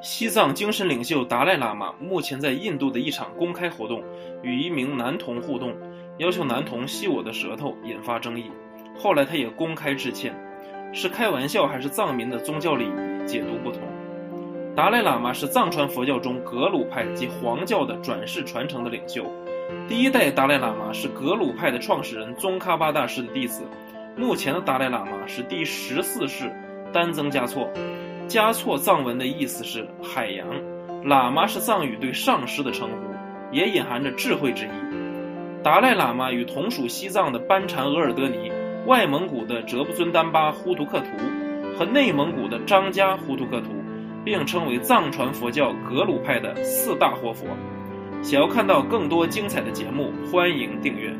西藏精神领袖达赖喇嘛目前在印度的一场公开活动，与一名男童互动，要求男童吸我的舌头，引发争议。后来他也公开致歉，是开玩笑还是藏民的宗教礼仪，解读不同。达赖喇嘛是藏传佛教中格鲁派及黄教的转世传承的领袖。第一代达赖喇嘛是格鲁派的创始人宗喀巴大师的弟子，目前的达赖喇嘛是第十四世丹增嘉措。嘉措藏文的意思是海洋，喇嘛是藏语对上师的称呼，也隐含着智慧之意。达赖喇嘛与同属西藏的班禅额尔德尼。外蒙古的哲布尊丹巴呼图克图和内蒙古的张家呼图克图，并称为藏传佛教格鲁派的四大活佛。想要看到更多精彩的节目，欢迎订阅。